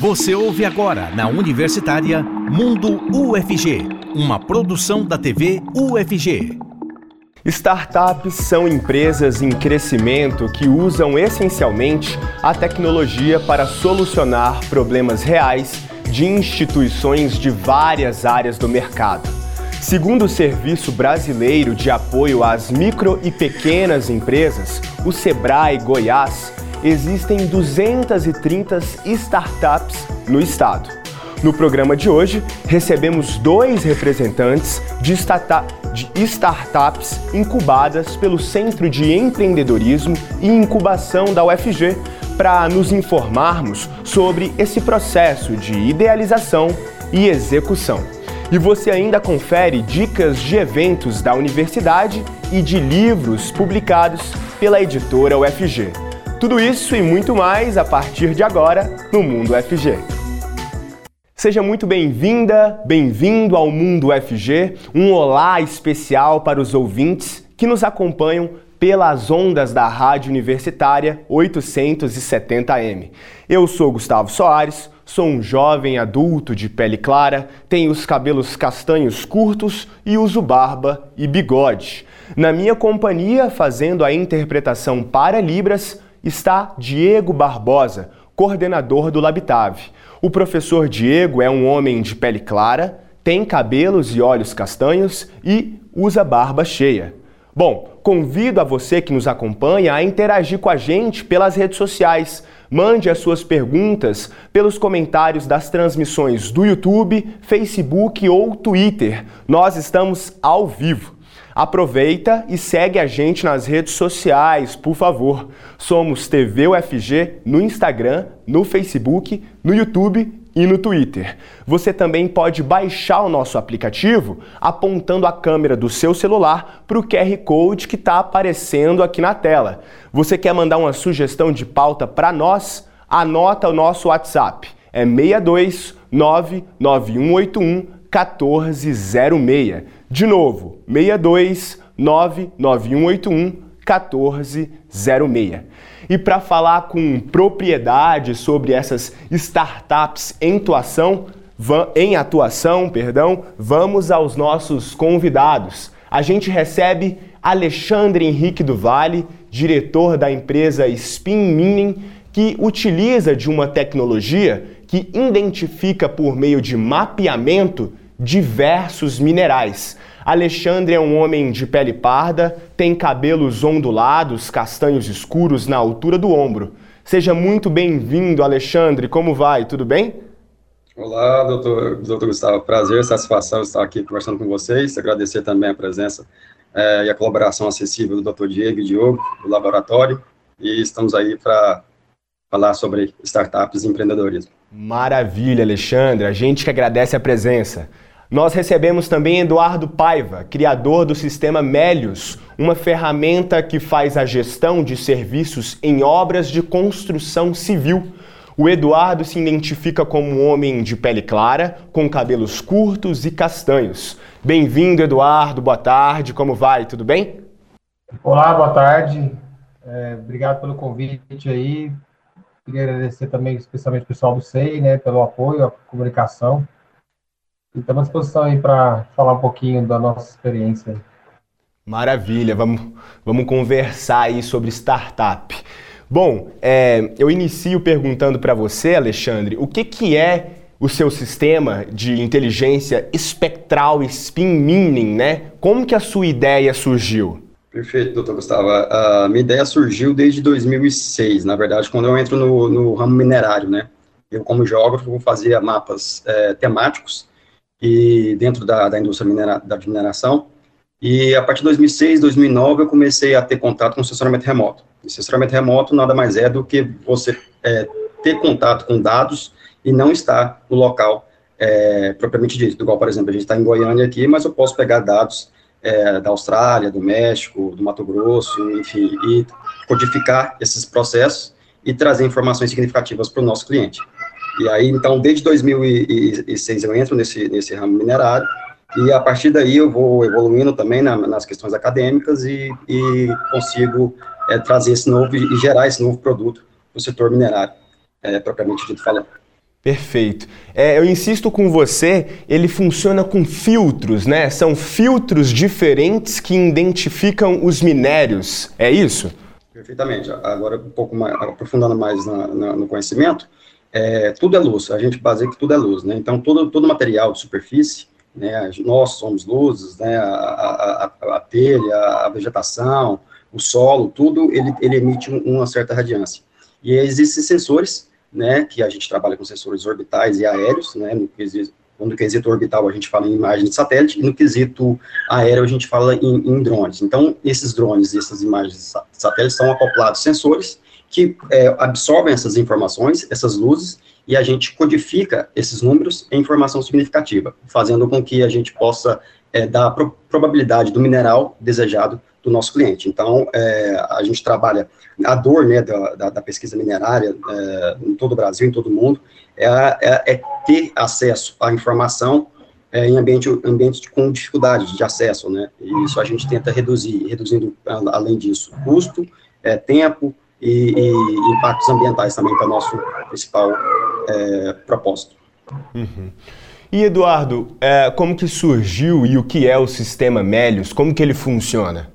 Você ouve agora na Universitária Mundo UFG, uma produção da TV UFG. Startups são empresas em crescimento que usam essencialmente a tecnologia para solucionar problemas reais de instituições de várias áreas do mercado. Segundo o Serviço Brasileiro de Apoio às Micro e Pequenas Empresas, o Sebrae Goiás, existem 230 startups no estado. No programa de hoje, recebemos dois representantes de, de startups incubadas pelo Centro de Empreendedorismo e Incubação da UFG para nos informarmos sobre esse processo de idealização e execução. E você ainda confere dicas de eventos da universidade e de livros publicados pela editora UFG. Tudo isso e muito mais a partir de agora no Mundo UFG. Seja muito bem-vinda, bem-vindo ao Mundo UFG. Um olá especial para os ouvintes que nos acompanham pelas ondas da Rádio Universitária 870M. Eu sou Gustavo Soares, sou um jovem adulto de pele clara, tenho os cabelos castanhos curtos e uso barba e bigode. Na minha companhia, fazendo a interpretação para Libras, está Diego Barbosa, coordenador do Labitave. O professor Diego é um homem de pele clara, tem cabelos e olhos castanhos e usa barba cheia. Bom, convido a você que nos acompanha a interagir com a gente pelas redes sociais. Mande as suas perguntas pelos comentários das transmissões do YouTube, Facebook ou Twitter. Nós estamos ao vivo. Aproveita e segue a gente nas redes sociais, por favor. Somos TV UFG no Instagram, no Facebook, no YouTube e no Twitter. Você também pode baixar o nosso aplicativo apontando a câmera do seu celular para o QR Code que está aparecendo aqui na tela. Você quer mandar uma sugestão de pauta para nós? Anota o nosso WhatsApp. É 62 99181 1406. De novo, 62 99181 1406. E para falar com propriedade sobre essas startups em atuação, em atuação, perdão, vamos aos nossos convidados. A gente recebe Alexandre Henrique do Vale, diretor da empresa Spin Mining, que utiliza de uma tecnologia que identifica por meio de mapeamento diversos minerais. Alexandre é um homem de pele parda, tem cabelos ondulados, castanhos escuros na altura do ombro. Seja muito bem-vindo, Alexandre. Como vai? Tudo bem? Olá, doutor, doutor Gustavo. Prazer, satisfação estar aqui conversando com vocês. Agradecer também a presença é, e a colaboração acessível do doutor Diego e Diogo, do laboratório. E estamos aí para falar sobre startups e empreendedorismo. Maravilha, Alexandre. A gente que agradece a presença. Nós recebemos também Eduardo Paiva, criador do sistema Melius, uma ferramenta que faz a gestão de serviços em obras de construção civil. O Eduardo se identifica como um homem de pele clara, com cabelos curtos e castanhos. Bem-vindo, Eduardo. Boa tarde. Como vai? Tudo bem? Olá, boa tarde. É, obrigado pelo convite aí. Queria agradecer também especialmente o pessoal do SEI, né, pelo apoio, a comunicação. Estamos à disposição aí para falar um pouquinho da nossa experiência. Maravilha, vamos, vamos conversar aí sobre startup. Bom, é, eu inicio perguntando para você, Alexandre, o que, que é o seu sistema de inteligência espectral spin mining, né? Como que a sua ideia surgiu? Perfeito, doutor Gustavo. A minha ideia surgiu desde 2006, na verdade, quando eu entro no, no ramo minerário, né? Eu, como geógrafo, fazia mapas é, temáticos e dentro da, da indústria minera, da mineração. E a partir de 2006, 2009, eu comecei a ter contato com sensoramento remoto. E sensoramento remoto nada mais é do que você é, ter contato com dados e não estar no local é, propriamente dito. Igual, por exemplo, a gente está em Goiânia aqui, mas eu posso pegar dados é, da Austrália, do México, do Mato Grosso, enfim, e codificar esses processos e trazer informações significativas para o nosso cliente. E aí, então, desde 2006 eu entro nesse, nesse ramo minerário, e a partir daí eu vou evoluindo também na, nas questões acadêmicas e, e consigo é, trazer esse novo e gerar esse novo produto para o setor minerário, é, propriamente dito falando. Perfeito. É, eu insisto com você, ele funciona com filtros, né? São filtros diferentes que identificam os minérios, é isso? Perfeitamente. Agora, um pouco mais, aprofundando mais na, na, no conhecimento, é, tudo é luz, a gente baseia que tudo é luz, né? Então, todo, todo material de superfície, né, nós somos luzes, né, a, a, a, telha, a vegetação, o solo, tudo, ele, ele emite uma certa radiância. E existem sensores, né, que a gente trabalha com sensores orbitais e aéreos, né, no quesito, no quesito orbital a gente fala em imagem de satélite, e no quesito aéreo a gente fala em, em drones. Então, esses drones e essas imagens de satélite são acoplados sensores que é, absorvem essas informações, essas luzes, e a gente codifica esses números em informação significativa, fazendo com que a gente possa é, dar a pro probabilidade do mineral desejado do nosso cliente. Então, é, a gente trabalha a dor né, da, da, da pesquisa minerária é, em todo o Brasil, em todo o mundo, é, é, é ter acesso à informação é, em ambiente, ambiente com dificuldade de acesso, né? E isso a gente tenta reduzir, reduzindo, além disso, custo, é, tempo, e, e impactos ambientais também, que é o nosso principal é, propósito. Uhum. E Eduardo, é, como que surgiu e o que é o sistema Melius? Como que ele funciona?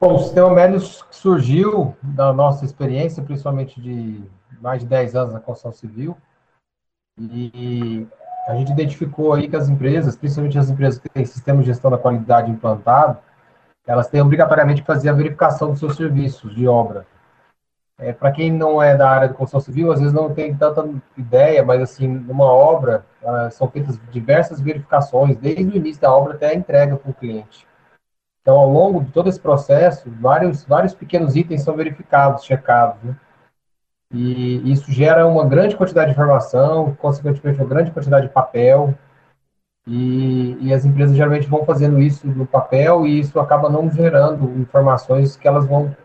Bom, o sistema Melius surgiu da nossa experiência, principalmente de mais de 10 anos na construção civil, e a gente identificou aí que as empresas, principalmente as empresas que têm sistema de gestão da qualidade implantado, elas têm obrigatoriamente que fazer a verificação dos seus serviços de obra. É, para quem não é da área de construção civil, às vezes não tem tanta ideia, mas assim, numa obra uh, são feitas diversas verificações, desde o início da obra até a entrega para o cliente. Então, ao longo de todo esse processo, vários, vários pequenos itens são verificados, checados, né? E isso gera uma grande quantidade de informação, consequentemente, uma grande quantidade de papel, e, e, as empresas geralmente vão fazendo isso no papel e isso acaba não gerando informações que elas vão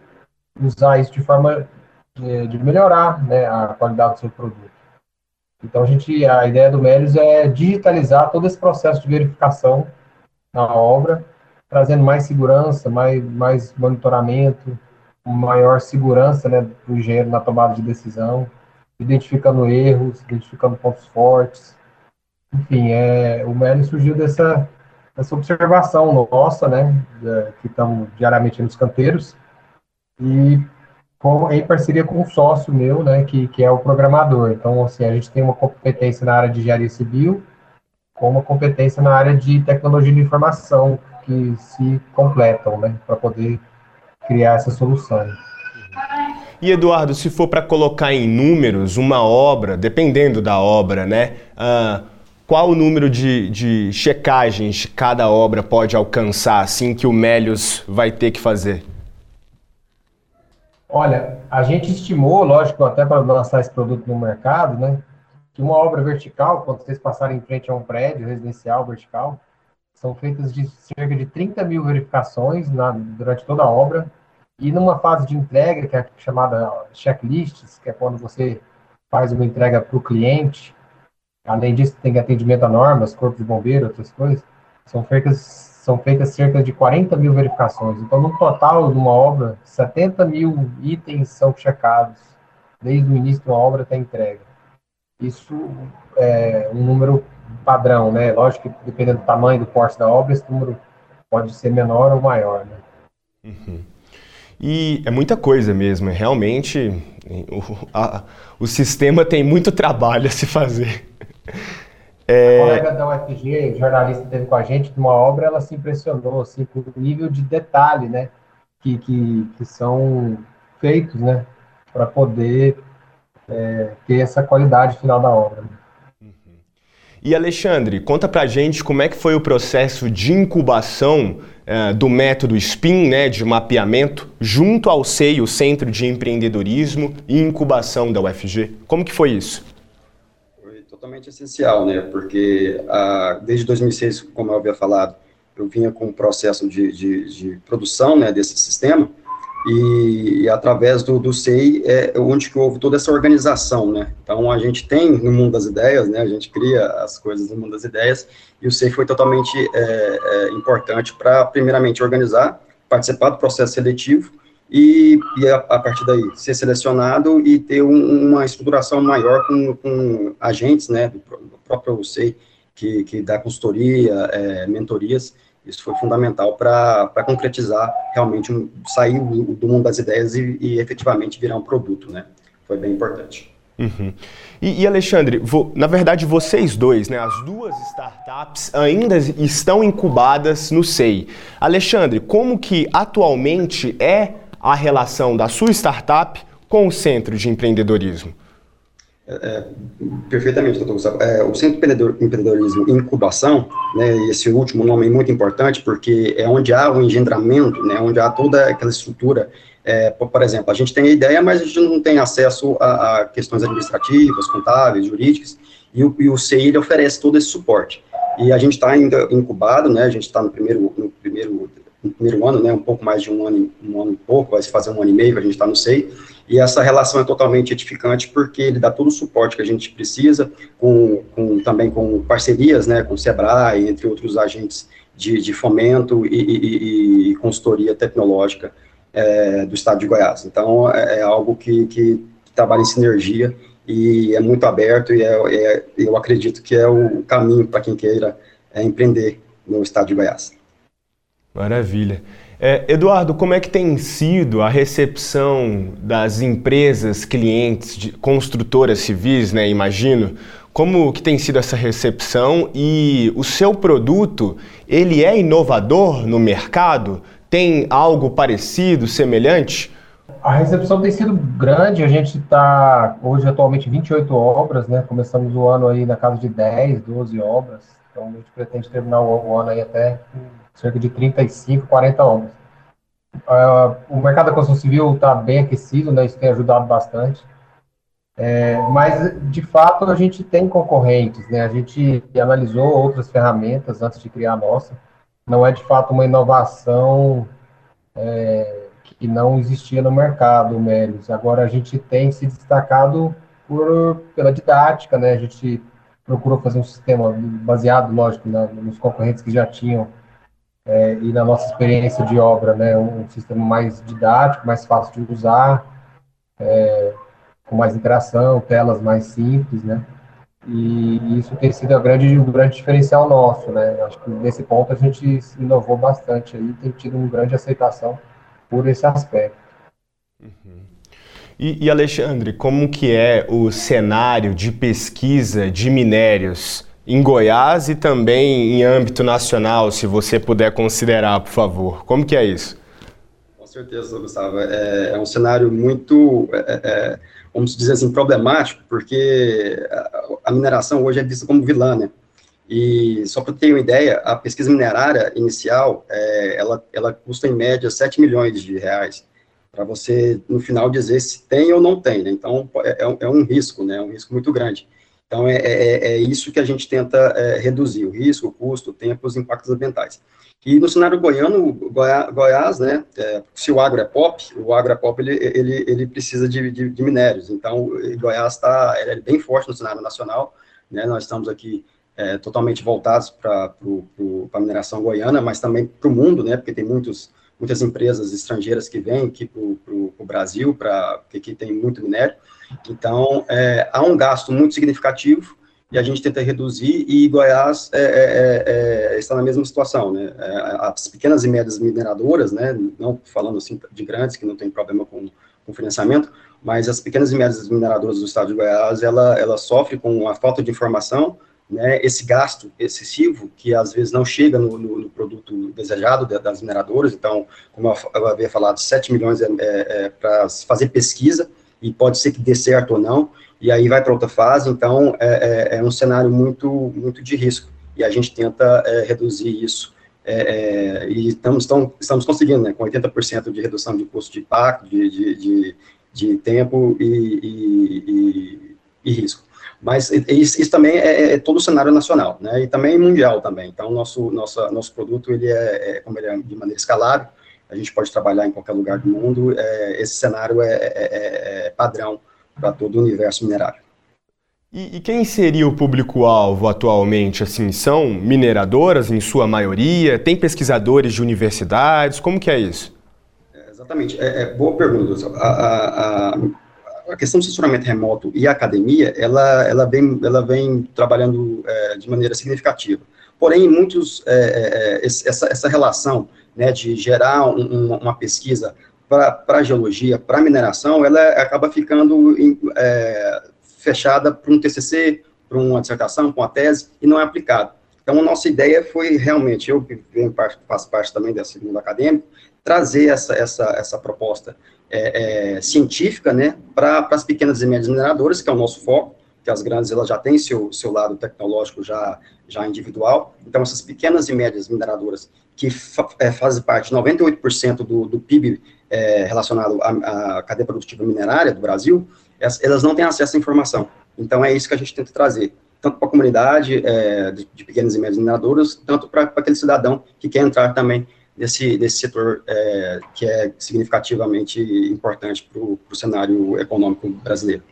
usar isso de forma de, de melhorar né, a qualidade do seu produto. Então, a, gente, a ideia do Melios é digitalizar todo esse processo de verificação na obra, trazendo mais segurança, mais, mais monitoramento, maior segurança né, do engenheiro na tomada de decisão, identificando erros, identificando pontos fortes. Enfim, é, o Melios surgiu dessa, dessa observação nossa, né, que estamos diariamente nos canteiros, e com, em parceria com um sócio meu, né, que, que é o programador. Então, assim, a gente tem uma competência na área de engenharia civil, com uma competência na área de tecnologia de informação, que se completam, né, para poder criar essa solução. E Eduardo, se for para colocar em números uma obra, dependendo da obra, né? Uh, qual o número de, de checagens cada obra pode alcançar, assim que o Melios vai ter que fazer? Olha, a gente estimou, lógico, até para lançar esse produto no mercado, né, que uma obra vertical, quando vocês passarem em frente a um prédio residencial vertical, são feitas de cerca de 30 mil verificações na, durante toda a obra, e numa fase de entrega, que é chamada checklists, que é quando você faz uma entrega para o cliente, além disso tem atendimento a normas, corpo de bombeiro, outras coisas, são feitas são feitas cerca de 40 mil verificações. Então, no total de uma obra, 70 mil itens são checados, desde o início da obra até a entrega. Isso é um número padrão, né? Lógico que dependendo do tamanho do porte da obra, esse número pode ser menor ou maior, né? Uhum. E é muita coisa mesmo, é realmente o, a, o sistema tem muito trabalho a se fazer. É... A colega da UFG, jornalista teve com a gente, numa obra, ela se impressionou assim, com o nível de detalhe né, que, que, que são feitos né, para poder é, ter essa qualidade final da obra. Uhum. E Alexandre, conta pra gente como é que foi o processo de incubação é, do método SPIN, né, de mapeamento, junto ao CEI, o Centro de Empreendedorismo e Incubação da UFG. Como que foi isso? Totalmente essencial, né? Porque ah, desde 2006, como eu havia falado, eu vinha com um processo de, de, de produção né, desse sistema e, e através do, do SEI é onde que houve toda essa organização, né? Então a gente tem no mundo das ideias, né? A gente cria as coisas no mundo das ideias e o SEI foi totalmente é, é, importante para primeiramente organizar, participar do processo seletivo e, e a, a, partir daí ser selecionado e ter um, uma estruturação maior com, com agentes, né, do, próprio UCEI, que, que dá consultoria, é, mentorias, isso foi fundamental para concretizar realmente, um, sair do, do, mundo das ideias e, e, efetivamente virar um produto, né, foi bem importante. Uhum. E, e, Alexandre, na verdade vocês dois, né, as duas startups ainda estão incubadas no SEI. Alexandre, como que atualmente é a relação da sua startup com o Centro de Empreendedorismo? É, é perfeitamente, doutor Gustavo. É, o Centro de Empreendedorismo e Incubação, né, esse último nome é muito importante porque é onde há o engendramento, né, onde há toda aquela estrutura. É, por exemplo, a gente tem a ideia, mas a gente não tem acesso a, a questões administrativas, contábeis, jurídicas, e o, e o CI oferece todo esse suporte. E a gente está ainda incubado, né, a gente está no primeiro, no primeiro no primeiro ano, né, um pouco mais de um ano, um ano e pouco, vai se fazer um ano e meio a gente está no SEI, e essa relação é totalmente edificante porque ele dá todo o suporte que a gente precisa, com, com também com parcerias, né, com o SEBRAE, entre outros agentes de, de fomento e, e, e, consultoria tecnológica é, do estado de Goiás. Então, é, é algo que, que, trabalha em sinergia e é muito aberto e é, é eu acredito que é o caminho para quem queira é, empreender no estado de Goiás. Maravilha. É, Eduardo, como é que tem sido a recepção das empresas, clientes, de construtoras civis, né, imagino, como que tem sido essa recepção e o seu produto, ele é inovador no mercado? Tem algo parecido, semelhante? A recepção tem sido grande, a gente está hoje atualmente 28 obras, né? Começamos o ano aí na casa de 10, 12 obras, então a gente pretende terminar o, ano aí até cerca de 35, 40 obras. Uh, o mercado da construção civil está bem aquecido, né, isso tem ajudado bastante. É, mas, de fato, a gente tem concorrentes, né, a gente analisou outras ferramentas antes de criar a nossa. Não é, de fato, uma inovação é, que não existia no mercado, Melis. Agora, a gente tem se destacado por, pela didática, né, a gente procurou fazer um sistema baseado, lógico, nos concorrentes que já tinham é, e na nossa experiência de obra, né, um sistema mais didático, mais fácil de usar, é, com mais interação, telas mais simples, né, e isso tem sido a grande, um grande diferencial nosso, né, acho que nesse ponto a gente inovou bastante aí, tem tido uma grande aceitação por esse aspecto. Uhum. E, e Alexandre, como que é o cenário de pesquisa de minérios em Goiás e também em âmbito nacional, se você puder considerar, por favor. Como que é isso? Com certeza, Gustavo. É, é um cenário muito, é, é, é vamos dizer assim, problemático, porque a, mineração hoje é vista como vilã, né? E só para ter uma ideia, a pesquisa minerária inicial, é, ela, ela custa em média 7 milhões de reais, para você, no final, dizer se tem ou não tem, né? Então, é, é, um risco, né? Um risco muito grande. Então, é, é, é isso que a gente tenta é, reduzir, o risco, o custo, o tempo, os impactos ambientais. E no cenário goiano, Goiás, né, é, se o agro é pop, o agro é pop, ele, ele, ele precisa de, de, de minérios. Então, Goiás está é bem forte no cenário nacional, né, nós estamos aqui é, totalmente voltados para a mineração goiana, mas também para o mundo, né, porque tem muitos, muitas empresas estrangeiras que vêm aqui para o Brasil, pra, porque aqui tem muito minério, então, é, há um gasto muito significativo e a gente tenta reduzir, e Goiás é, é, é, é está na mesma situação, né? É, as pequenas e médias mineradoras, né, não falando assim de grandes, que não tem problema com, com financiamento, mas as pequenas e médias mineradoras do estado de Goiás, ela, ela sofre com a falta de informação, né, esse gasto excessivo, que às vezes não chega no, no, no produto desejado das mineradoras, então, como eu havia falado, 7 milhões é, é para fazer pesquisa, e pode ser que dê certo ou não, e aí vai para outra fase, então é, é, é, um cenário muito, muito de risco, e a gente tenta é, reduzir isso, é, é, e estamos, estamos, estamos conseguindo, né, com 80% de redução de custo de impacto, de, de, de, de tempo e, e, e, e, risco. Mas isso, isso também é, é, todo o cenário nacional, né, e também mundial também, então nosso, nosso, nosso produto, ele é, como ele é de maneira escalável, a gente pode trabalhar em qualquer lugar do mundo, é, esse cenário é, é, é, é padrão para todo o universo minerário. E, e quem seria o público-alvo atualmente? Assim, são mineradoras em sua maioria? Tem pesquisadores de universidades? Como que é isso? É, Exatamente. É, é boa pergunta. A, a, a, a, questão do censuramento remoto e a academia, ela, ela, vem, ela vem trabalhando de maneira significativa. Porém, muitos, essa, essa relação né, de gerar um, uma pesquisa para geologia, para mineração, ela acaba ficando em, é, fechada para um TCC, para uma dissertação, para uma tese, e não é aplicado. Então, a nossa ideia foi realmente, eu que faço parte também desse mundo acadêmico, trazer essa, essa, essa proposta é, é, científica, né, para as pequenas e médias mineradoras, que é o nosso foco, que as grandes elas já têm seu, seu lado tecnológico já, já individual, então essas pequenas e médias mineradoras que fa, é, fazem parte, 98% do, do PIB é, relacionado à, à, cadeia produtiva minerária do Brasil, elas não têm acesso à informação. Então é isso que a gente tenta trazer, tanto para a comunidade é, de, de, pequenas e médias mineradoras, tanto para aquele cidadão que quer entrar também desse, desse setor é, que é significativamente importante para o cenário econômico brasileiro.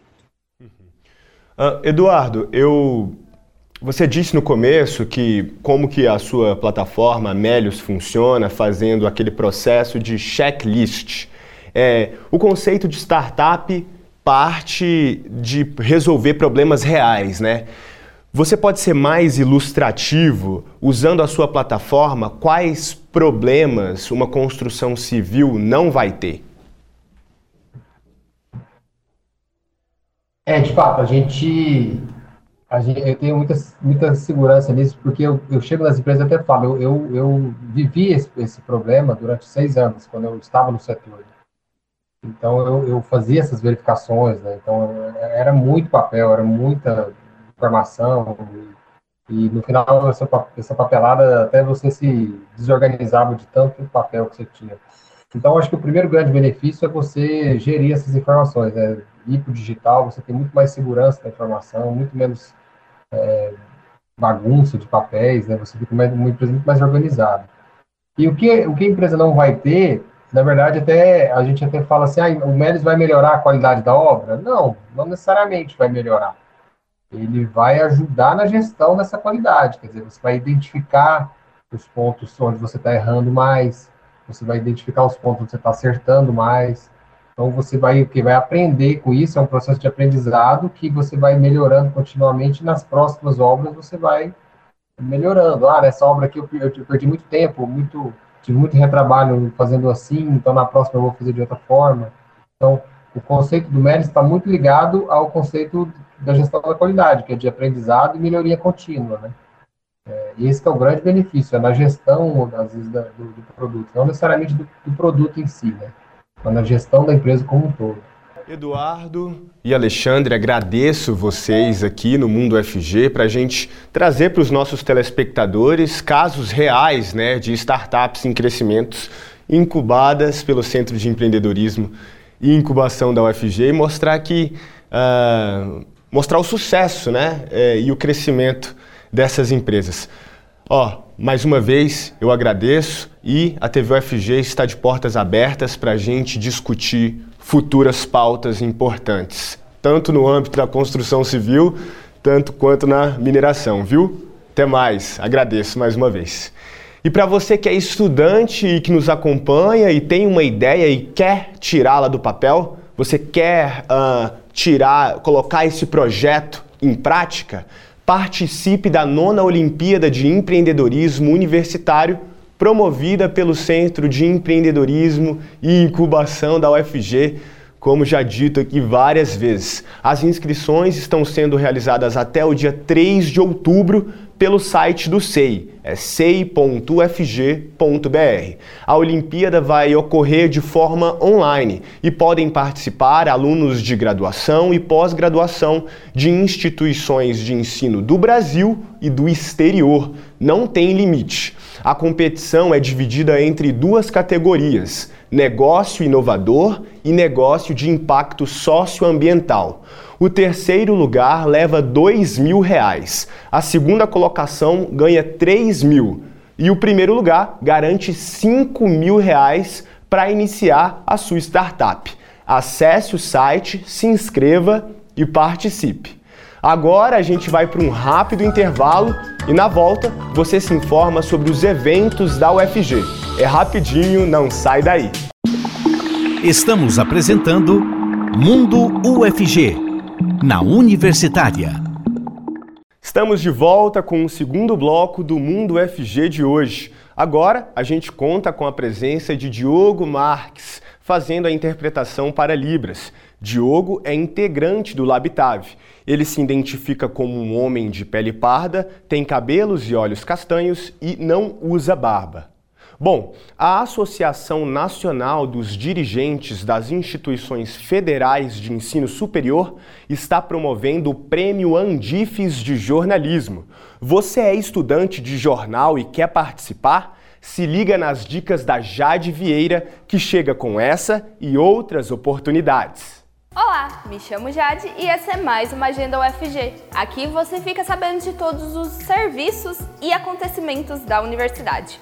Uh, Eduardo, eu você disse no começo que como que a sua plataforma Melios funciona, fazendo aquele processo de checklist. É, o conceito de startup parte de resolver problemas reais, né? Você pode ser mais ilustrativo usando a sua plataforma quais problemas uma construção civil não vai ter? É, de fato, a gente, gente eu tenho muita, muita segurança nisso, porque eu, eu chego nas empresas e até falo, eu, eu, eu vivi esse, esse, problema durante seis anos, quando eu estava no setor. Então, eu, eu fazia essas verificações, né? Então, era muito papel, era muita informação, e, e no final, essa, essa papelada, até você se desorganizava de tanto papel que você tinha. Então, acho que o primeiro grande benefício é você gerir essas informações, né? ir para o digital, você tem muito mais segurança da informação, muito menos é, bagunça de papéis, né? Você fica uma empresa muito mais organizada. E o que, o que a empresa não vai ter, na verdade, até a gente até fala assim, ah, o Melis vai melhorar a qualidade da obra? Não, não necessariamente vai melhorar. Ele vai ajudar na gestão dessa qualidade, quer dizer, você vai identificar os pontos onde você está errando mais, você vai identificar os pontos onde você está acertando mais, então você vai que vai aprender com isso, é um processo de aprendizado que você vai melhorando continuamente nas próximas obras você vai melhorando. Ah, nessa obra aqui eu, eu perdi muito tempo, muito tive muito retrabalho fazendo assim, então na próxima eu vou fazer de outra forma. Então, o conceito do mérito está muito ligado ao conceito da gestão da qualidade, que é de aprendizado e melhoria contínua, né? É, e esse é o grande benefício, é na gestão, às vezes, do, do produto, não necessariamente do, do produto em si, né? Mas na gestão da empresa como um todo. Eduardo e Alexandre, agradeço vocês aqui no Mundo FG para a gente trazer para os nossos telespectadores casos reais né, de startups em crescimentos incubadas pelo Centro de Empreendedorismo e Incubação da UFG e mostrar que uh, mostrar o sucesso né, eh, e o crescimento dessas empresas. Ó, mais uma vez eu agradeço e a TV UFG está de portas abertas para a gente discutir futuras pautas importantes, tanto no âmbito da construção civil, tanto quanto na mineração, viu? Até mais, agradeço mais uma vez. E para você que é estudante e que nos acompanha e tem uma ideia e quer tirá-la do papel, você quer uh, tirar, colocar esse projeto em prática, participe da nona Olimpíada de Empreendedorismo Universitário, promovida pelo Centro de Empreendedorismo e Incubação da UFG, como já dito aqui várias vezes. As inscrições estão sendo realizadas até o dia 3 de outubro pelo site do SEI, é sei.ufg.br. A Olimpíada vai ocorrer de forma online e podem participar alunos de graduação e pós-graduação de instituições de ensino do Brasil e do exterior. Não tem limite. A competição é dividida entre duas categorias: negócio inovador e negócio de impacto socioambiental. O terceiro lugar leva dois mil reais. A segunda colocação ganha três mil. E o primeiro lugar garante cinco mil reais para iniciar a sua startup. Acesse o site, se inscreva e participe. Agora a gente vai para um rápido intervalo e na volta você se informa sobre os eventos da UFG. É rapidinho, não sai daí. Estamos apresentando Mundo UFG, na Universitária. Estamos de volta com o segundo bloco do Mundo UFG de hoje. Agora a gente conta com a presença de Diogo Marques, fazendo a interpretação para Libras. Diogo é integrante do Labitave. Ele se identifica como um homem de pele parda, tem cabelos e olhos castanhos e não usa barba. Bom, a Associação Nacional dos Dirigentes das Instituições Federais de Ensino Superior está promovendo o Prêmio Andifes de Jornalismo. Você é estudante de jornal e quer participar? Se liga nas dicas da Jade Vieira, que chega com essa e outras oportunidades. Olá, me chamo Jade e essa é mais uma Agenda UFG. Aqui você fica sabendo de todos os serviços e acontecimentos da universidade.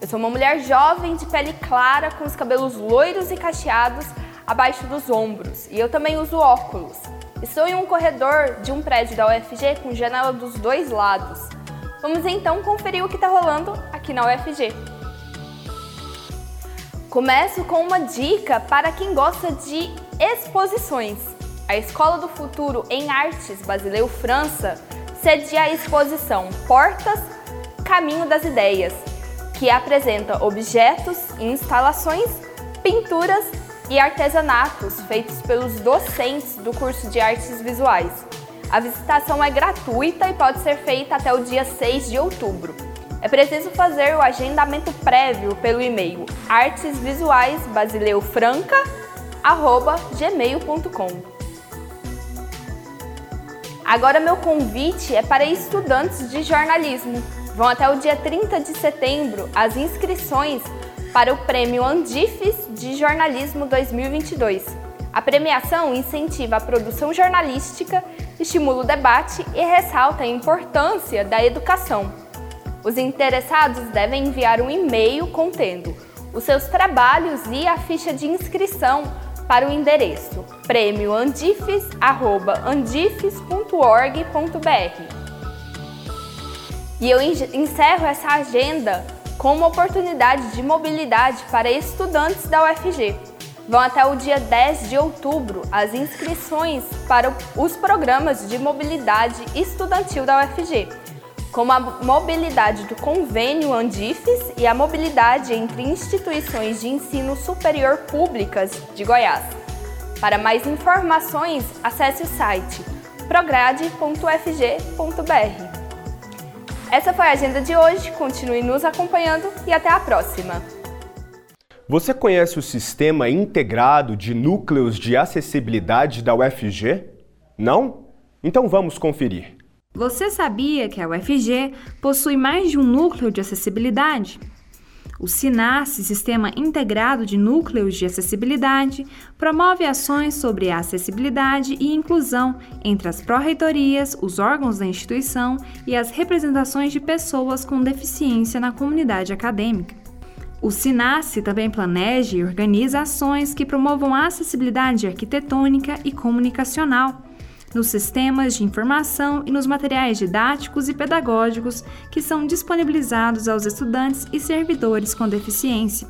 Eu sou uma mulher jovem de pele clara, com os cabelos loiros e cacheados abaixo dos ombros, e eu também uso óculos. Estou em um corredor de um prédio da UFG com janela dos dois lados. Vamos então conferir o que está rolando aqui na UFG. Começo com uma dica para quem gosta de exposições. A Escola do Futuro em Artes Basileu França cedia a exposição Portas Caminho das Ideias, que apresenta objetos, instalações, pinturas e artesanatos feitos pelos docentes do curso de artes visuais. A visitação é gratuita e pode ser feita até o dia 6 de outubro. É preciso fazer o agendamento prévio pelo e-mail artesvisuaisbasileufranca@gmail.com. Agora meu convite é para estudantes de jornalismo Vão até o dia 30 de setembro as inscrições para o Prêmio Andifes de Jornalismo 2022. A premiação incentiva a produção jornalística, estimula o debate e ressalta a importância da educação. Os interessados devem enviar um e-mail contendo os seus trabalhos e a ficha de inscrição para o endereço prêmioandifes.andifes.org.br. E eu encerro essa agenda com uma oportunidade de mobilidade para estudantes da UFG. Vão até o dia 10 de outubro as inscrições para os programas de mobilidade estudantil da UFG, como a mobilidade do convênio Andifes e a mobilidade entre instituições de ensino superior públicas de Goiás. Para mais informações, acesse o site prograde.ufg.br. Essa foi a agenda de hoje. Continue nos acompanhando e até a próxima. Você conhece o Sistema Integrado de Núcleos de Acessibilidade da UFG? Não? Então vamos conferir. Você sabia que a UFG possui mais de um núcleo de acessibilidade? O SINASSE, Sistema Integrado de Núcleos de Acessibilidade, promove ações sobre a acessibilidade e inclusão entre as pró-reitorias, os órgãos da instituição e as representações de pessoas com deficiência na comunidade acadêmica. O SINASSE também planeja e organiza ações que promovam a acessibilidade arquitetônica e comunicacional nos sistemas de informação e nos materiais didáticos e pedagógicos que são disponibilizados aos estudantes e servidores com deficiência,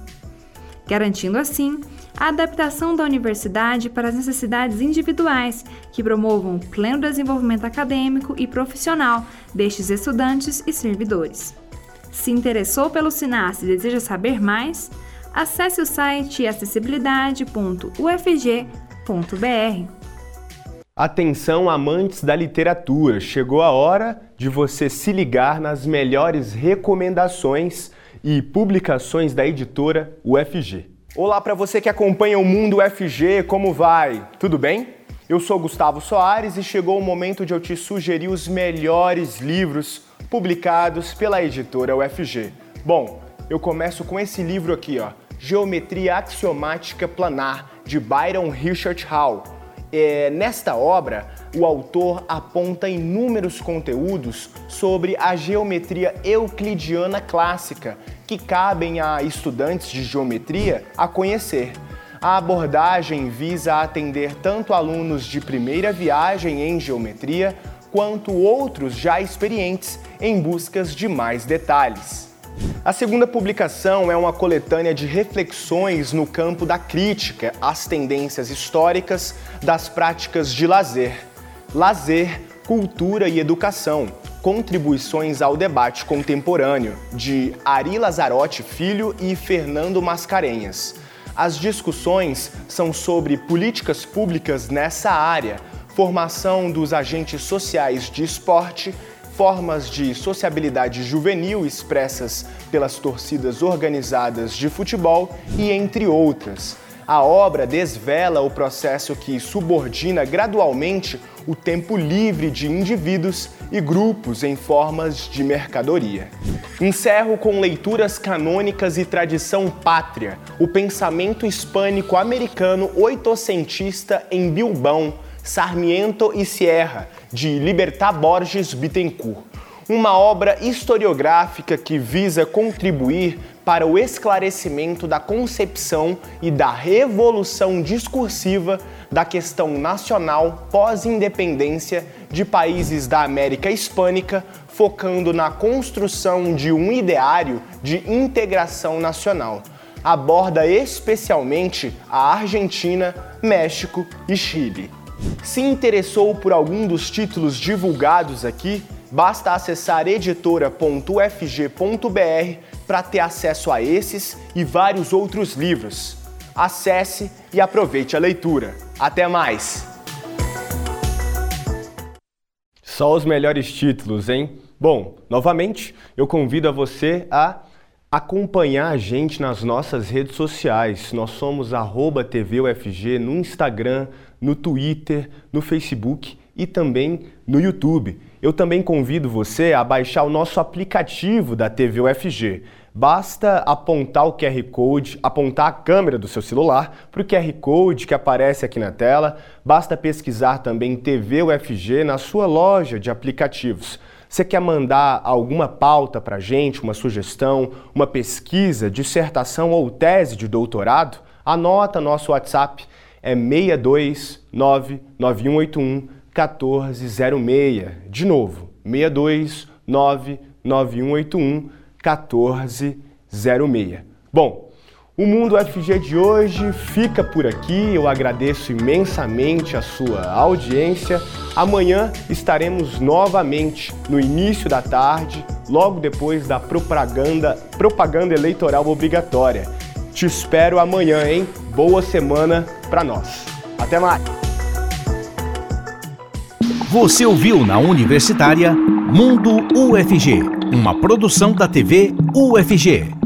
garantindo assim a adaptação da universidade para as necessidades individuais que promovam o pleno desenvolvimento acadêmico e profissional destes estudantes e servidores. Se interessou pelo SINAS e deseja saber mais, acesse o site acessibilidade.ufg.br. Atenção, amantes da literatura, chegou a hora de você se ligar nas melhores recomendações e publicações da editora UFG. Olá para você que acompanha o Mundo UFG, como vai? Tudo bem? Eu sou Gustavo Soares e chegou o momento de eu te sugerir os melhores livros publicados pela editora UFG. Bom, eu começo com esse livro aqui, ó, Geometria Axiomática Planar, de Byron Richard Hall é, nesta obra, o autor aponta inúmeros conteúdos sobre a geometria euclidiana clássica que cabem a estudantes de geometria a conhecer. A abordagem visa atender tanto alunos de primeira viagem em geometria quanto outros já experientes em buscas de mais detalhes. A segunda publicação é uma coletânea de reflexões no campo da crítica às tendências históricas das práticas de lazer. Lazer, cultura e educação. Contribuições ao debate contemporâneo, de Ari Lazarotti Filho e Fernando Mascarenhas. As discussões são sobre políticas públicas nessa área, formação dos agentes sociais de esporte, formas de sociabilidade juvenil expressas pelas torcidas organizadas de futebol e entre outras. A obra desvela o processo que subordina gradualmente o tempo livre de indivíduos e grupos em formas de mercadoria. Encerro com leituras canônicas e tradição pátria, o pensamento hispânico-americano oitocentista em Bilbão, Sarmiento e Sierra, de Libertar Borges Bittencourt. Uma obra historiográfica que visa contribuir para o esclarecimento da concepção e da revolução discursiva da questão nacional pós-independência de países da América Hispânica, focando na construção de um ideário de integração nacional. Aborda especialmente a Argentina, México e Chile. Se interessou por algum dos títulos divulgados aqui, basta acessar editora.ufg.br para ter acesso a esses e vários outros livros. Acesse e aproveite a leitura. Até mais! Só os melhores títulos, hein? Bom, novamente, eu convido a você a acompanhar a gente nas nossas redes sociais. Nós somos TVUFG no Instagram, no Twitter, no Facebook e também no YouTube. Eu também convido você a baixar o nosso aplicativo da TV UFG. Basta apontar o QR Code, apontar a câmera do seu celular para o QR Code que aparece aqui na tela. Basta pesquisar também TV UFG na sua loja de aplicativos. Você quer mandar alguma pauta para gente, uma sugestão, uma pesquisa, dissertação ou tese de doutorado? Anota nosso WhatsApp é 6299181 1406. De novo, 6299181 1406. Bom, o Mundo FG de hoje fica por aqui. Eu agradeço imensamente a sua audiência. Amanhã estaremos novamente no início da tarde, logo depois da propaganda, propaganda eleitoral obrigatória. Te espero amanhã, hein? Boa semana para nós. Até mais. Você ouviu na Universitária Mundo UFG, uma produção da TV UFG.